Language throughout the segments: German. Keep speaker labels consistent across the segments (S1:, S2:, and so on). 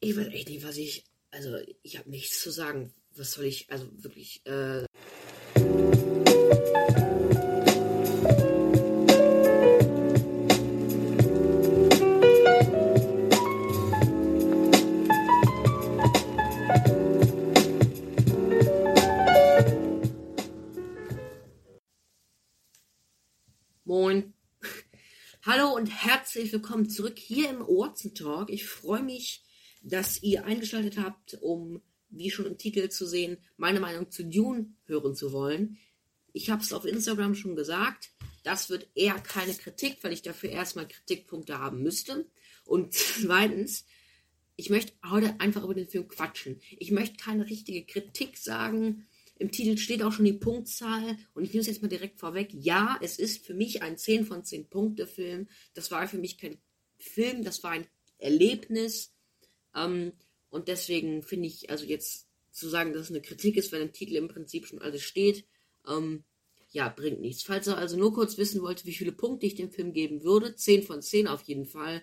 S1: Ich weiß echt nicht, was ich. Also, ich habe nichts zu sagen. Was soll ich. Also, wirklich. Äh Moin. Hallo und herzlich willkommen zurück hier im Watson Talk. Ich freue mich, dass ihr eingeschaltet habt, um, wie schon im Titel zu sehen, meine Meinung zu Dune hören zu wollen. Ich habe es auf Instagram schon gesagt. Das wird eher keine Kritik, weil ich dafür erstmal Kritikpunkte haben müsste. Und zweitens, ich möchte heute einfach über den Film quatschen. Ich möchte keine richtige Kritik sagen im Titel steht auch schon die Punktzahl und ich nehme es jetzt mal direkt vorweg. Ja, es ist für mich ein 10 von 10 Punkte Film. Das war für mich kein Film, das war ein Erlebnis. Ähm, und deswegen finde ich, also jetzt zu sagen, dass es eine Kritik ist, wenn im Titel im Prinzip schon alles steht, ähm, ja, bringt nichts. Falls ihr also nur kurz wissen wollt, wie viele Punkte ich dem Film geben würde, 10 von 10 auf jeden Fall.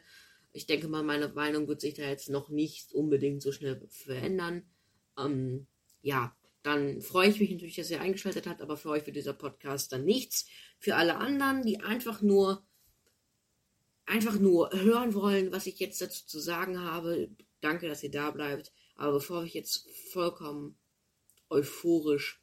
S1: Ich denke mal, meine Meinung wird sich da jetzt noch nicht unbedingt so schnell verändern. Ähm, ja, dann freue ich mich natürlich, dass ihr eingeschaltet habt, aber für euch wird dieser Podcast dann nichts. Für alle anderen, die einfach nur einfach nur hören wollen, was ich jetzt dazu zu sagen habe, danke, dass ihr da bleibt. Aber bevor ich jetzt vollkommen euphorisch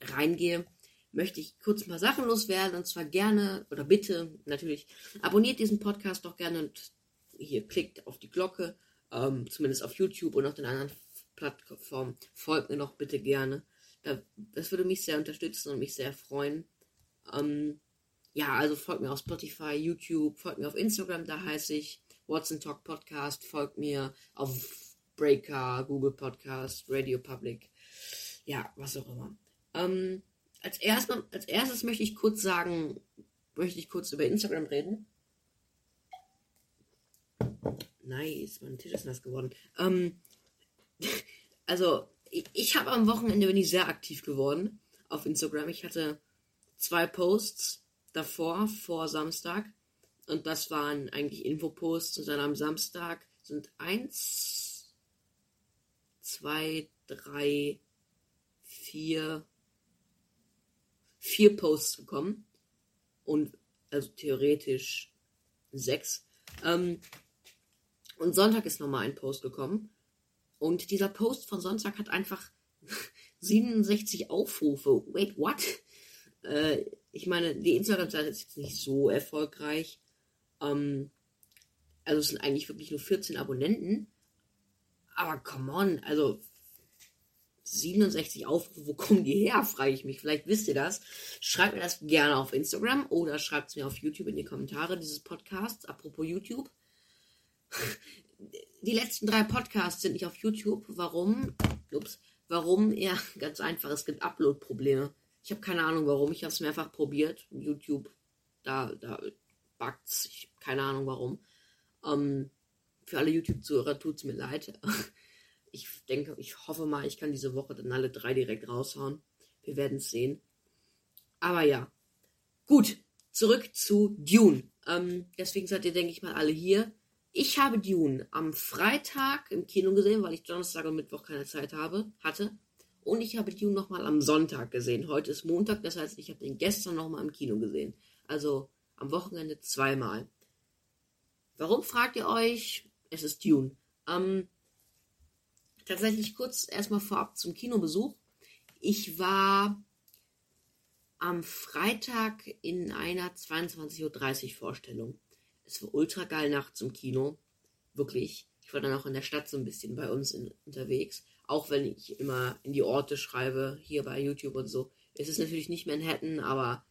S1: reingehe, möchte ich kurz mal Sachen loswerden und zwar gerne oder bitte natürlich abonniert diesen Podcast doch gerne und hier klickt auf die Glocke, ähm, zumindest auf YouTube und auf den anderen Plattform. Folgt mir doch bitte gerne. Das würde mich sehr unterstützen und mich sehr freuen. Ähm, ja, also folgt mir auf Spotify, YouTube, folgt mir auf Instagram, da heiße ich Watson Talk Podcast, folgt mir auf Breaker, Google Podcast, Radio Public, ja, was auch immer. Ähm, als, erst, als erstes möchte ich kurz sagen, möchte ich kurz über Instagram reden. Nice, mein Tisch ist nass geworden. Ähm, also, ich, ich habe am Wochenende bin ich sehr aktiv geworden auf Instagram. Ich hatte zwei Posts davor, vor Samstag. Und das waren eigentlich Infoposts. Und dann am Samstag sind eins, zwei, drei, vier, vier Posts gekommen. Und also theoretisch sechs. Ähm, und Sonntag ist nochmal ein Post gekommen. Und dieser Post von Sonntag hat einfach 67 Aufrufe. Wait, what? Äh, ich meine, die Instagram-Seite ist jetzt nicht so erfolgreich. Ähm, also es sind eigentlich wirklich nur 14 Abonnenten. Aber come on, also 67 Aufrufe, wo kommen die her, frage ich mich. Vielleicht wisst ihr das. Schreibt mir das gerne auf Instagram oder schreibt es mir auf YouTube in die Kommentare dieses Podcasts. Apropos YouTube die letzten drei Podcasts sind nicht auf YouTube. Warum? Ups. Warum? Ja, ganz einfach. Es gibt Upload-Probleme. Ich habe keine Ahnung warum. Ich habe es mehrfach probiert. YouTube, da, da bugt's. Ich keine Ahnung warum. Ähm, für alle YouTube-Zuhörer tut es mir leid. Ich denke, ich hoffe mal, ich kann diese Woche dann alle drei direkt raushauen. Wir werden es sehen. Aber ja. Gut, zurück zu Dune. Ähm, deswegen seid ihr, denke ich mal, alle hier. Ich habe Dune am Freitag im Kino gesehen, weil ich Donnerstag und Mittwoch keine Zeit habe, hatte. Und ich habe Dune nochmal am Sonntag gesehen. Heute ist Montag, das heißt, ich habe den gestern nochmal im Kino gesehen. Also am Wochenende zweimal. Warum fragt ihr euch? Es ist Dune. Ähm, tatsächlich kurz erstmal vorab zum Kinobesuch. Ich war am Freitag in einer 22.30 Uhr Vorstellung es war ultra geil nachts im Kino. Wirklich. Ich war dann auch in der Stadt so ein bisschen bei uns in, unterwegs. Auch wenn ich immer in die Orte schreibe, hier bei YouTube und so. Es ist natürlich nicht Manhattan, aber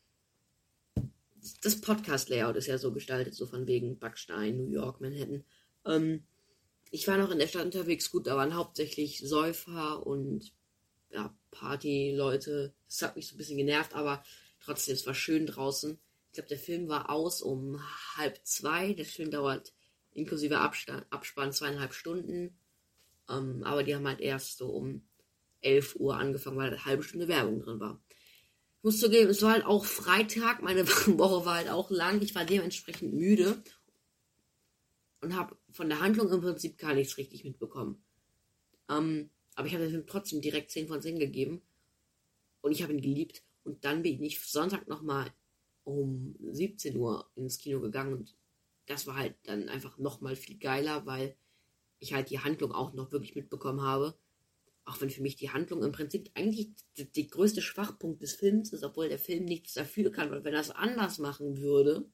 S1: das Podcast-Layout ist ja so gestaltet, so von wegen Backstein, New York, Manhattan. Ähm, ich war noch in der Stadt unterwegs, gut, da waren hauptsächlich Säufer und ja, Party-Leute. Das hat mich so ein bisschen genervt, aber trotzdem, es war schön draußen. Ich glaube, der Film war aus um halb zwei. Der Film dauert inklusive Abstand, Abspann zweieinhalb Stunden. Ähm, aber die haben halt erst so um 11 Uhr angefangen, weil eine halbe Stunde Werbung drin war. Muss zugeben, es war halt auch Freitag. Meine Woche war halt auch lang. Ich war dementsprechend müde. und habe von der Handlung im Prinzip gar nichts richtig mitbekommen. Ähm, aber ich habe dem trotzdem direkt 10 von 10 gegeben und ich habe ihn geliebt. Und dann bin ich Sonntag nochmal um 17 Uhr ins Kino gegangen und das war halt dann einfach nochmal viel geiler, weil ich halt die Handlung auch noch wirklich mitbekommen habe. Auch wenn für mich die Handlung im Prinzip eigentlich der, der größte Schwachpunkt des Films ist, obwohl der Film nichts dafür kann, weil wenn er es anders machen würde,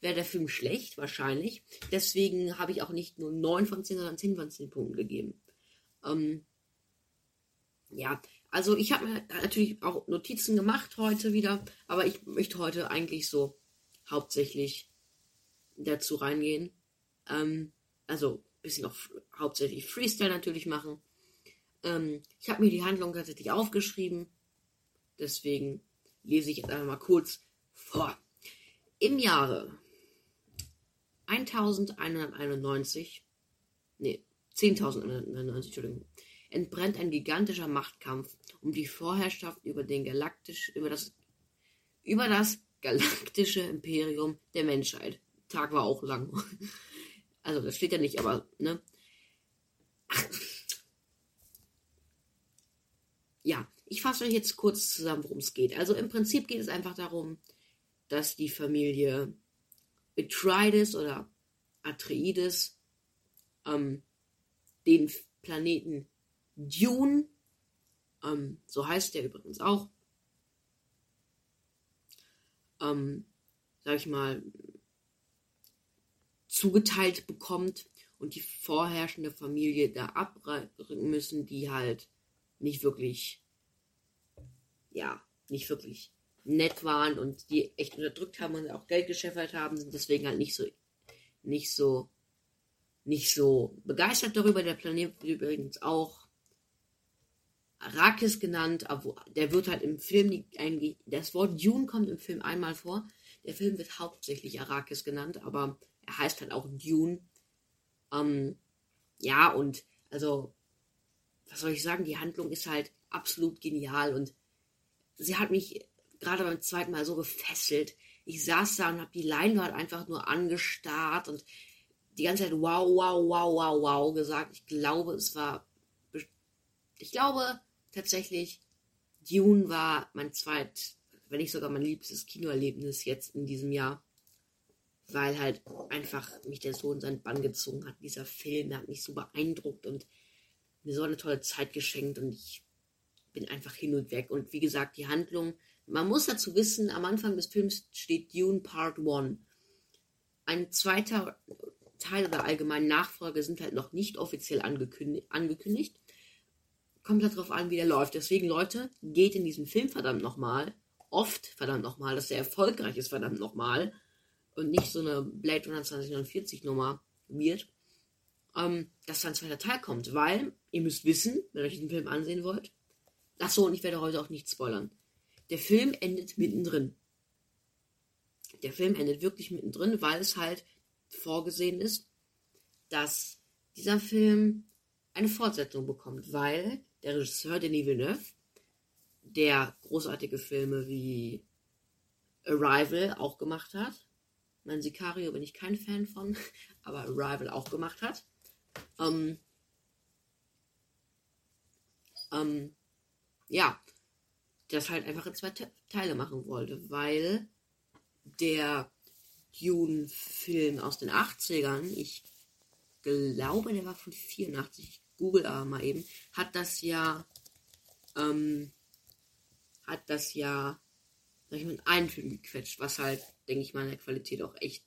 S1: wäre der Film schlecht, wahrscheinlich. Deswegen habe ich auch nicht nur 9 von 10, sondern 10 von 10 Punkten gegeben. Ähm, ja, also ich habe mir natürlich auch Notizen gemacht heute wieder, aber ich möchte heute eigentlich so hauptsächlich dazu reingehen. Ähm, also ein bisschen auch hauptsächlich Freestyle natürlich machen. Ähm, ich habe mir die Handlung tatsächlich aufgeschrieben. Deswegen lese ich jetzt einfach mal kurz vor. Im Jahre 1191, nee, 10.191, Entschuldigung, entbrennt ein gigantischer Machtkampf um die Vorherrschaft über den galaktisch, über das, über das galaktische Imperium der Menschheit. Tag war auch lang. Also, das steht ja nicht, aber, ne? Ach. Ja, ich fasse euch jetzt kurz zusammen, worum es geht. Also, im Prinzip geht es einfach darum, dass die Familie Atreides oder Atreides ähm, den Planeten Dune, ähm, so heißt der übrigens auch, ähm, sag ich mal, zugeteilt bekommt und die vorherrschende Familie da abbringen müssen, die halt nicht wirklich, ja, nicht wirklich nett waren und die echt unterdrückt haben und auch Geld gescheffert haben, sind deswegen halt nicht so, nicht so, nicht so begeistert darüber. Der Planet wird übrigens auch Arrakis genannt, aber der wird halt im Film das Wort Dune kommt im Film einmal vor. Der Film wird hauptsächlich Arrakis genannt, aber er heißt halt auch Dune. Ähm, ja, und also, was soll ich sagen, die Handlung ist halt absolut genial und sie hat mich gerade beim zweiten Mal so gefesselt. Ich saß da und habe die Leinwand einfach nur angestarrt und die ganze Zeit wow, wow, wow, wow, wow gesagt. Ich glaube, es war. Ich glaube tatsächlich, Dune war mein zweit, wenn nicht sogar mein liebstes Kinoerlebnis jetzt in diesem Jahr. Weil halt einfach mich der so in seinen Bann gezogen hat. Dieser Film, der hat mich so beeindruckt und mir so eine tolle Zeit geschenkt und ich bin einfach hin und weg. Und wie gesagt, die Handlung man muss dazu wissen, am Anfang des Films steht Dune Part 1. Ein zweiter Teil oder allgemein Nachfolge sind halt noch nicht offiziell angekündigt. Kommt halt darauf an, wie der läuft. Deswegen, Leute, geht in diesen Film verdammt nochmal. Oft verdammt nochmal, dass der erfolgreich ist verdammt nochmal. Und nicht so eine Blade Runner 2049 Nummer wird. Ähm, dass dann ein zweiter Teil kommt. Weil, ihr müsst wissen, wenn ihr euch diesen Film ansehen wollt. Achso, und ich werde heute auch nicht spoilern. Der Film endet mittendrin. Der Film endet wirklich mittendrin, weil es halt vorgesehen ist, dass dieser Film eine Fortsetzung bekommt, weil der Regisseur Denis Villeneuve, der großartige Filme wie Arrival auch gemacht hat, mein Sicario bin ich kein Fan von, aber Arrival auch gemacht hat, ähm, ähm, ja, das halt einfach in zwei Teile machen wollte, weil der Dune-Film aus den 80ern, ich glaube, der war von 84, ich google aber mal eben, hat das ja, ähm, hat das ja, sag ich mal, in einen Film gequetscht, was halt, denke ich mal, in der Qualität auch echt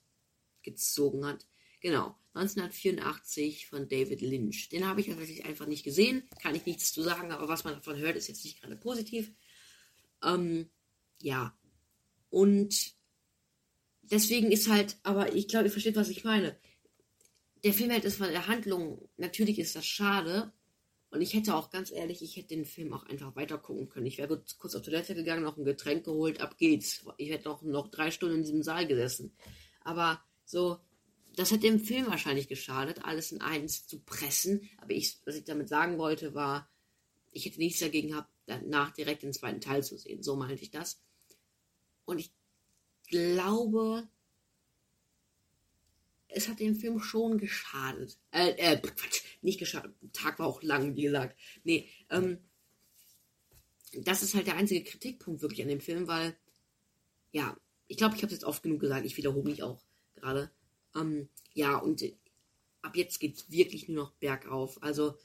S1: gezogen hat. Genau, 1984 von David Lynch. Den habe ich tatsächlich einfach nicht gesehen, kann ich nichts zu sagen, aber was man davon hört, ist jetzt nicht gerade positiv. Ähm, ja. Und deswegen ist halt, aber ich glaube, ihr versteht, was ich meine. Der Film hält es von der Handlung, natürlich ist das schade. Und ich hätte auch ganz ehrlich, ich hätte den Film auch einfach weiter gucken können. Ich wäre kurz auf Toilette gegangen, noch ein Getränk geholt, ab geht's. Ich hätte noch, noch drei Stunden in diesem Saal gesessen. Aber so, das hat dem Film wahrscheinlich geschadet, alles in eins zu pressen. Aber ich, was ich damit sagen wollte, war, ich hätte nichts dagegen gehabt, danach direkt den zweiten Teil zu sehen. So meinte ich das. Und ich glaube, es hat dem Film schon geschadet. Äh, äh, Quatsch, nicht geschadet. Der Tag war auch lang, wie gesagt. Nee, ähm, das ist halt der einzige Kritikpunkt wirklich an dem Film, weil, ja, ich glaube, ich habe es jetzt oft genug gesagt, ich wiederhole mich auch gerade. Ähm, ja, und ab jetzt geht es wirklich nur noch bergauf. Also,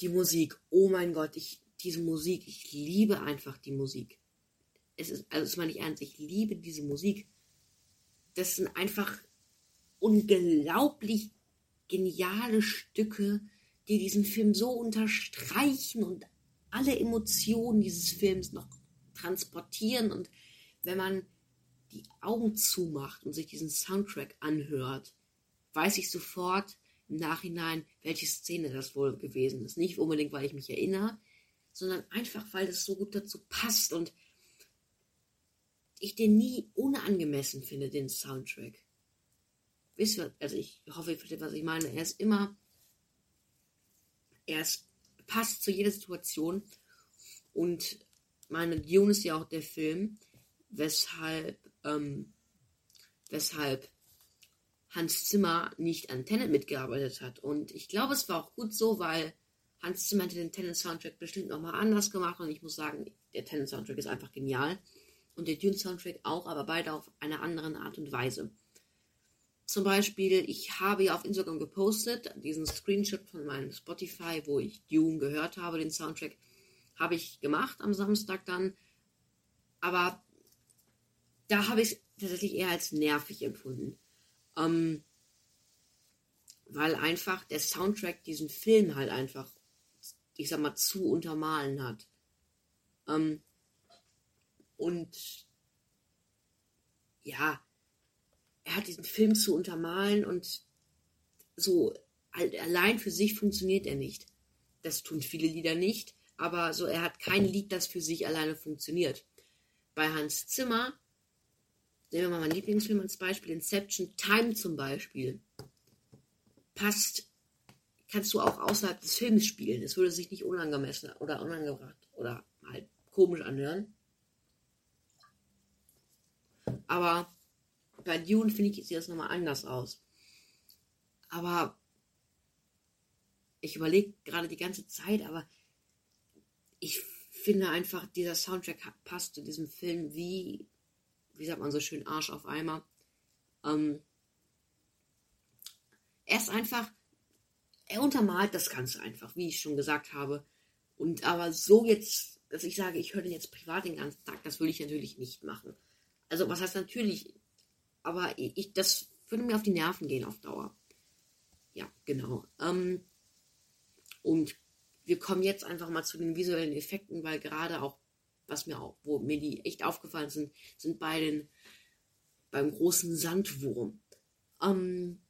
S1: die Musik, oh mein Gott, ich, diese Musik, ich liebe einfach die Musik. Es ist, also das meine ich ernst, ich liebe diese Musik. Das sind einfach unglaublich geniale Stücke, die diesen Film so unterstreichen und alle Emotionen dieses Films noch transportieren. Und wenn man die Augen zumacht und sich diesen Soundtrack anhört, weiß ich sofort im Nachhinein, welche Szene das wohl gewesen ist. Nicht unbedingt, weil ich mich erinnere, sondern einfach, weil es so gut dazu passt und ich den nie unangemessen finde, den Soundtrack. Wisst ihr, also ich hoffe, ihr versteht, was ich meine. Er ist immer, er ist, passt zu jeder Situation und meine Dune ist ja auch der Film, weshalb, ähm, weshalb Hans Zimmer nicht an Tenet mitgearbeitet hat. Und ich glaube, es war auch gut so, weil Hans Zimmer hätte den Tenet-Soundtrack bestimmt nochmal anders gemacht. Und ich muss sagen, der Tenet-Soundtrack ist einfach genial. Und der Dune-Soundtrack auch, aber beide auf eine andere Art und Weise. Zum Beispiel, ich habe ja auf Instagram gepostet, diesen Screenshot von meinem Spotify, wo ich Dune gehört habe, den Soundtrack, habe ich gemacht am Samstag dann. Aber da habe ich es tatsächlich eher als nervig empfunden. Ähm, weil einfach der Soundtrack diesen Film halt einfach, ich sag mal, zu untermalen hat. Ähm, und ja, er hat diesen Film zu untermalen und so allein für sich funktioniert er nicht. Das tun viele Lieder nicht, aber so er hat kein Lied, das für sich alleine funktioniert. Bei Hans Zimmer Nehmen wir mal meinen Lieblingsfilm als Beispiel, Inception, Time zum Beispiel. Passt, kannst du auch außerhalb des Films spielen. Es würde sich nicht unangemessen oder unangebracht oder halt komisch anhören. Aber bei Dune finde ich, sieht das nochmal anders aus. Aber ich überlege gerade die ganze Zeit, aber ich finde einfach, dieser Soundtrack passt zu diesem Film wie wie sagt man so schön, Arsch auf Eimer. Ähm, er ist einfach, er untermalt das Ganze einfach, wie ich schon gesagt habe. Und aber so jetzt, dass ich sage, ich höre den jetzt privat den ganzen Tag, das will ich natürlich nicht machen. Also was heißt natürlich, aber ich, das würde mir auf die Nerven gehen auf Dauer. Ja, genau. Ähm, und wir kommen jetzt einfach mal zu den visuellen Effekten, weil gerade auch was mir auch, wo mir die echt aufgefallen sind, sind bei den, beim großen Sandwurm. Ähm,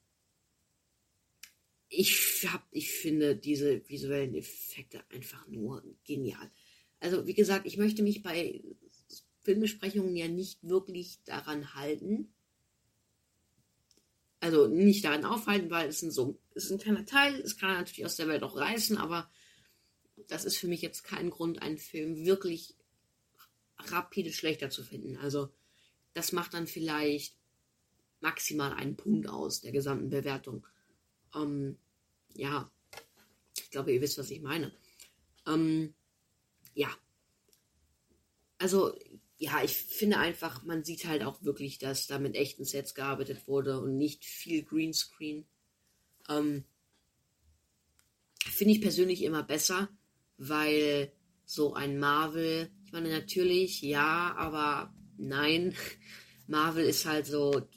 S1: ich hab, ich finde diese visuellen Effekte einfach nur genial. Also, wie gesagt, ich möchte mich bei Filmbesprechungen ja nicht wirklich daran halten. Also nicht daran aufhalten, weil es ein so, ist ein kleiner Teil, es kann natürlich aus der Welt auch reißen, aber das ist für mich jetzt kein Grund, einen Film wirklich rapide schlechter zu finden. Also das macht dann vielleicht maximal einen Punkt aus der gesamten Bewertung. Ähm, ja, ich glaube, ihr wisst, was ich meine. Ähm, ja. Also, ja, ich finde einfach, man sieht halt auch wirklich, dass da mit echten Sets gearbeitet wurde und nicht viel Greenscreen. Ähm, finde ich persönlich immer besser, weil so ein Marvel ich meine, natürlich, ja, aber nein. Marvel ist halt so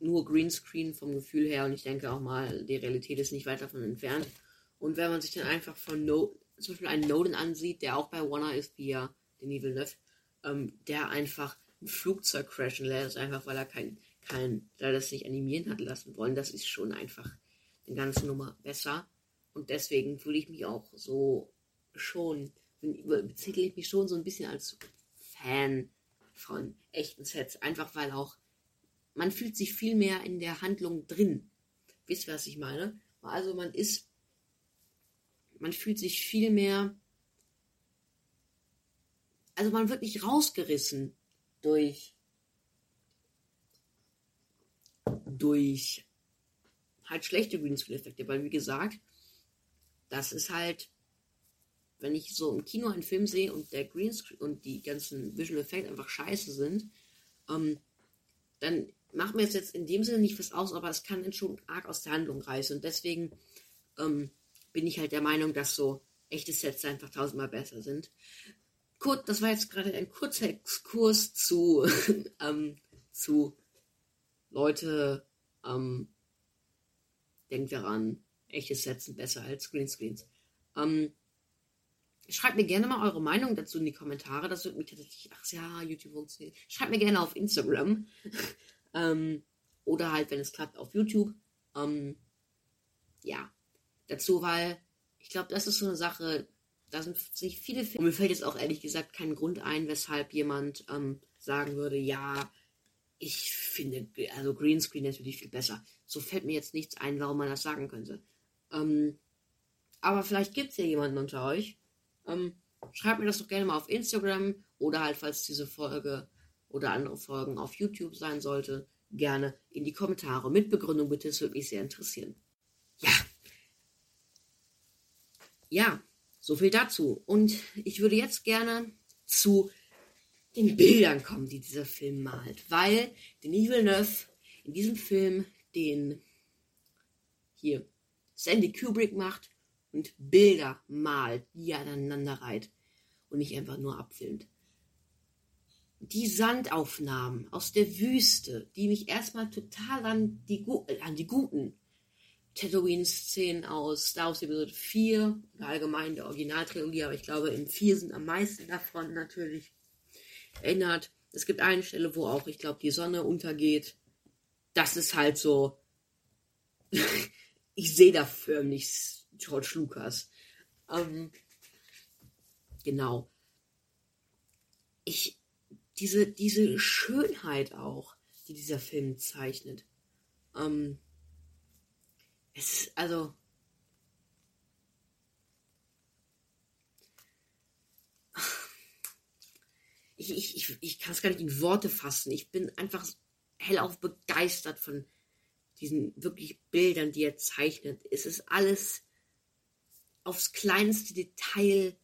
S1: nur Greenscreen vom Gefühl her und ich denke auch mal, die Realität ist nicht weit davon entfernt. Und wenn man sich dann einfach von no zum Beispiel einen Nolan ansieht, der auch bei Warner ist, wie ja Denis Villeneuve, ähm, der einfach ein Flugzeug crashen lässt, einfach weil er kein, kein, da das sich animieren hat lassen wollen, das ist schon einfach eine ganze Nummer besser. Und deswegen fühle ich mich auch so schon bezeichne ich mich schon so ein bisschen als Fan von echten Sets. Einfach weil auch man fühlt sich viel mehr in der Handlung drin. Wisst ihr, was ich meine? Also man ist, man fühlt sich viel mehr, also man wird nicht rausgerissen durch, durch halt schlechte Greenscreen-Effekte, weil wie gesagt, das ist halt, wenn ich so im Kino einen Film sehe und der Greenscreen und die ganzen Visual Effects einfach scheiße sind, ähm, dann macht mir jetzt in dem Sinne nicht was aus, aber es kann dann schon arg aus der Handlung reißen. Und deswegen ähm, bin ich halt der Meinung, dass so echte Sets einfach tausendmal besser sind. Gut, das war jetzt gerade ein kurzer Exkurs zu, ähm, zu Leute, ähm, denkt daran, echte Sets sind besser als Greenscreens. Ähm, schreibt mir gerne mal eure Meinung dazu in die Kommentare. Das würde mich tatsächlich, ach ja, YouTube so. Schreibt mir gerne auf Instagram. ähm, oder halt, wenn es klappt, auf YouTube. Ähm, ja, dazu, weil ich glaube, das ist so eine Sache, da sind sich viele. Und mir fällt jetzt auch ehrlich gesagt kein Grund ein, weshalb jemand ähm, sagen würde, ja, ich finde, also Greenscreen natürlich viel besser. So fällt mir jetzt nichts ein, warum man das sagen könnte. Ähm, aber vielleicht gibt es ja jemanden unter euch. Ähm, schreibt mir das doch gerne mal auf Instagram oder halt, falls diese Folge oder andere Folgen auf YouTube sein sollte, gerne in die Kommentare. Mit Begründung bitte, es würde mich sehr interessieren. Ja. Ja, so viel dazu. Und ich würde jetzt gerne zu den Bildern kommen, die dieser Film malt. Weil Denis Villeneuve in diesem Film den hier Sandy Kubrick macht und Bilder malt, die er aneinander reiht und nicht einfach nur abfilmt. Die Sandaufnahmen aus der Wüste, die mich erstmal total an die, an die guten Tatooine-Szenen aus Star Wars Episode 4 oder allgemein der Originaltrilogie, aber ich glaube, im 4 sind am meisten davon natürlich erinnert. Es gibt eine Stelle, wo auch, ich glaube, die Sonne untergeht. Das ist halt so. ich sehe da förmlich George Lucas. Ähm, genau. Ich, diese, diese Schönheit auch, die dieser Film zeichnet. Ähm, es ist, also, ich, ich, ich, ich kann es gar nicht in Worte fassen. Ich bin einfach hellauf begeistert von diesen wirklich Bildern, die er zeichnet. Es ist alles aufs kleinste Detail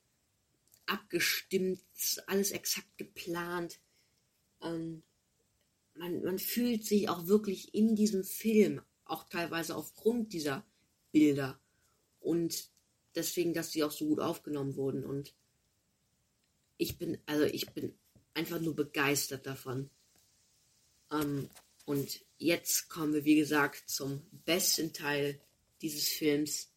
S1: abgestimmt, alles exakt geplant. Ähm, man, man fühlt sich auch wirklich in diesem Film auch teilweise aufgrund dieser Bilder und deswegen, dass sie auch so gut aufgenommen wurden und ich bin, also ich bin einfach nur begeistert davon. Ähm, und jetzt kommen wir, wie gesagt, zum besten Teil dieses Films.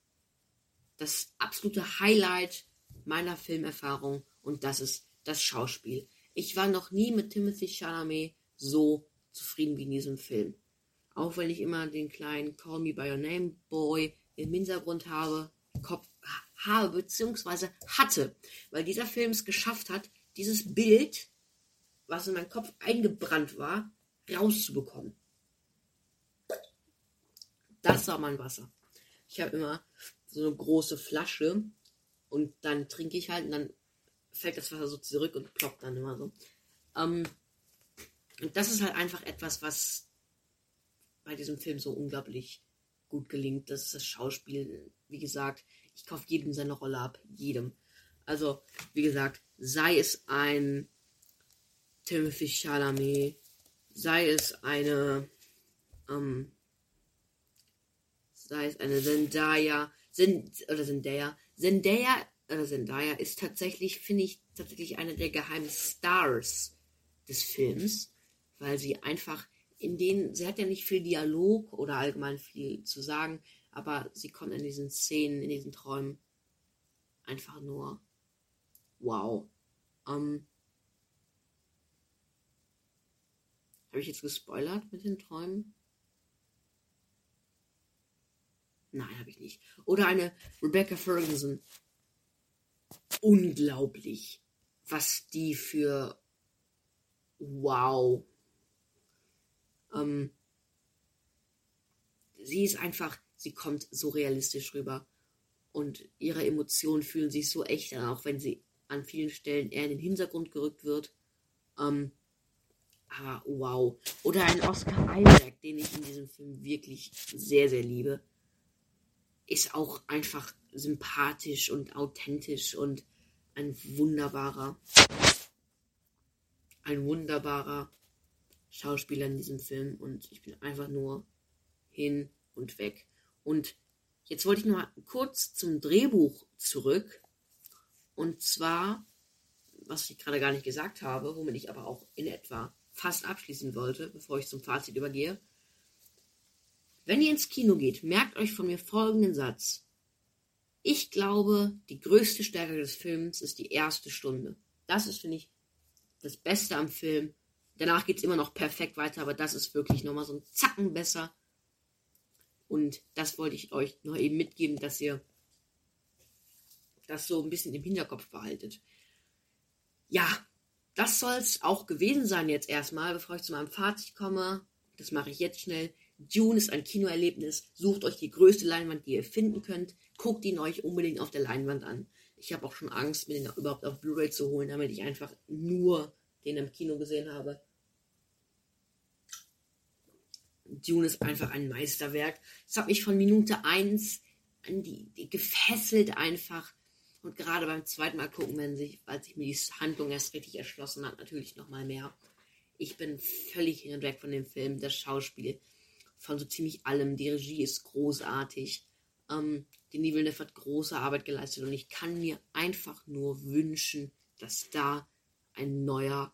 S1: Das absolute Highlight meiner Filmerfahrung und das ist das Schauspiel. Ich war noch nie mit Timothy Chalamet so zufrieden wie in diesem Film. Auch wenn ich immer den kleinen Call Me By Your Name Boy im Hintergrund habe, Kopf habe, beziehungsweise hatte. Weil dieser Film es geschafft hat, dieses Bild, was in meinen Kopf eingebrannt war, rauszubekommen. Das war mein Wasser. Ich habe immer so eine große Flasche und dann trinke ich halt und dann fällt das Wasser so zurück und ploppt dann immer so. Ähm, und das ist halt einfach etwas, was bei diesem Film so unglaublich gut gelingt. Das ist das Schauspiel. Wie gesagt, ich kaufe jedem seine Rolle ab. Jedem. Also, wie gesagt, sei es ein Timothy Chalamet, sei es eine, ähm, sei es eine Zendaya, Zend oder Zendaya, Zendaya oder Zendaya ist tatsächlich, finde ich, tatsächlich eine der geheimen Stars des Films, weil sie einfach in denen, sie hat ja nicht viel Dialog oder allgemein viel zu sagen, aber sie kommt in diesen Szenen, in diesen Träumen einfach nur wow. Ähm, Habe ich jetzt gespoilert mit den Träumen? Nein, habe ich nicht. Oder eine Rebecca Ferguson. Unglaublich, was die für wow ähm, sie ist einfach, sie kommt so realistisch rüber. Und ihre Emotionen fühlen sich so echt an, auch wenn sie an vielen Stellen eher in den Hintergrund gerückt wird. Ähm, Aber wow. Oder ein Oscar Isaac, den ich in diesem Film wirklich sehr, sehr liebe. Ist auch einfach sympathisch und authentisch und ein wunderbarer, ein wunderbarer Schauspieler in diesem Film. Und ich bin einfach nur hin und weg. Und jetzt wollte ich mal kurz zum Drehbuch zurück. Und zwar, was ich gerade gar nicht gesagt habe, womit ich aber auch in etwa fast abschließen wollte, bevor ich zum Fazit übergehe. Wenn ihr ins Kino geht, merkt euch von mir folgenden Satz. Ich glaube, die größte Stärke des Films ist die erste Stunde. Das ist, finde ich, das Beste am Film. Danach geht es immer noch perfekt weiter, aber das ist wirklich nochmal so ein Zacken besser. Und das wollte ich euch noch eben mitgeben, dass ihr das so ein bisschen im Hinterkopf behaltet. Ja, das soll es auch gewesen sein jetzt erstmal, bevor ich zu meinem Fazit komme. Das mache ich jetzt schnell. Dune ist ein Kinoerlebnis. Sucht euch die größte Leinwand, die ihr finden könnt. Guckt ihn euch unbedingt auf der Leinwand an. Ich habe auch schon Angst, mir den überhaupt auf Blu-ray zu holen, damit ich einfach nur den im Kino gesehen habe. Dune ist einfach ein Meisterwerk. Es hat mich von Minute 1 an die, die gefesselt einfach. Und gerade beim zweiten Mal gucken, wenn sich, als ich mir die Handlung erst richtig erschlossen hat, natürlich nochmal mehr. Ich bin völlig hin und weg von dem Film. Das Schauspiel von so ziemlich allem. Die Regie ist großartig. Ähm, die Villeneuve hat große Arbeit geleistet und ich kann mir einfach nur wünschen, dass da ein neuer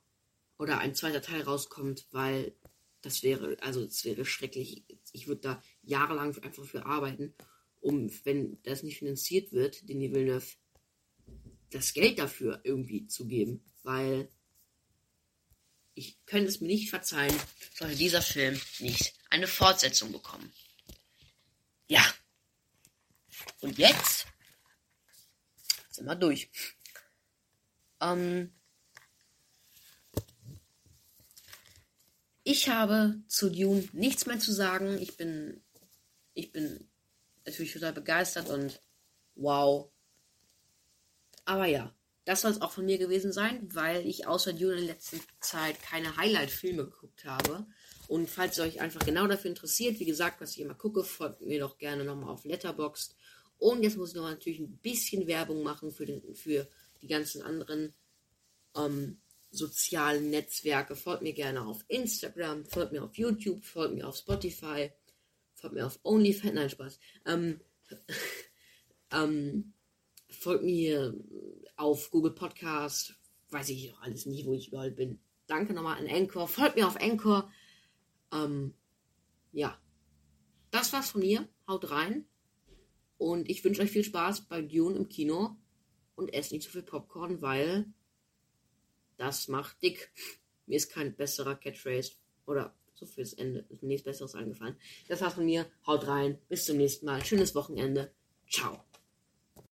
S1: oder ein zweiter Teil rauskommt, weil das wäre, also es wäre schrecklich. Ich würde da jahrelang einfach für arbeiten, um, wenn das nicht finanziert wird, den Villeneuve das Geld dafür irgendwie zu geben, weil ich könnte es mir nicht verzeihen, sollte dieser Film nicht eine Fortsetzung bekommen. Ja. Und jetzt sind wir durch. Ähm, ich habe zu Dune nichts mehr zu sagen. Ich bin, ich bin natürlich total begeistert und wow, aber ja, das soll es auch von mir gewesen sein, weil ich außer Dune in letzter Zeit keine Highlight-Filme geguckt habe. Und falls ihr euch einfach genau dafür interessiert, wie gesagt, was ich immer gucke, folgt mir doch gerne nochmal auf Letterboxd. Und jetzt muss ich noch natürlich ein bisschen Werbung machen für, den, für die ganzen anderen ähm, sozialen Netzwerke. Folgt mir gerne auf Instagram, folgt mir auf YouTube, folgt mir auf Spotify, folgt mir auf OnlyFans. Nein, Spaß. Ähm, ähm, folgt mir auf Google Podcast, weiß ich auch alles nicht, wo ich überall bin. Danke nochmal an Anchor. Folgt mir auf Anchor. Ähm, ja. Das war's von mir. Haut rein. Und ich wünsche euch viel Spaß bei Dune im Kino. Und esst nicht zu viel Popcorn, weil das macht dick. Mir ist kein besserer Catchphrase oder so fürs Ende ist mir nichts Besseres eingefallen. Das war's von mir. Haut rein. Bis zum nächsten Mal. Schönes Wochenende. Ciao.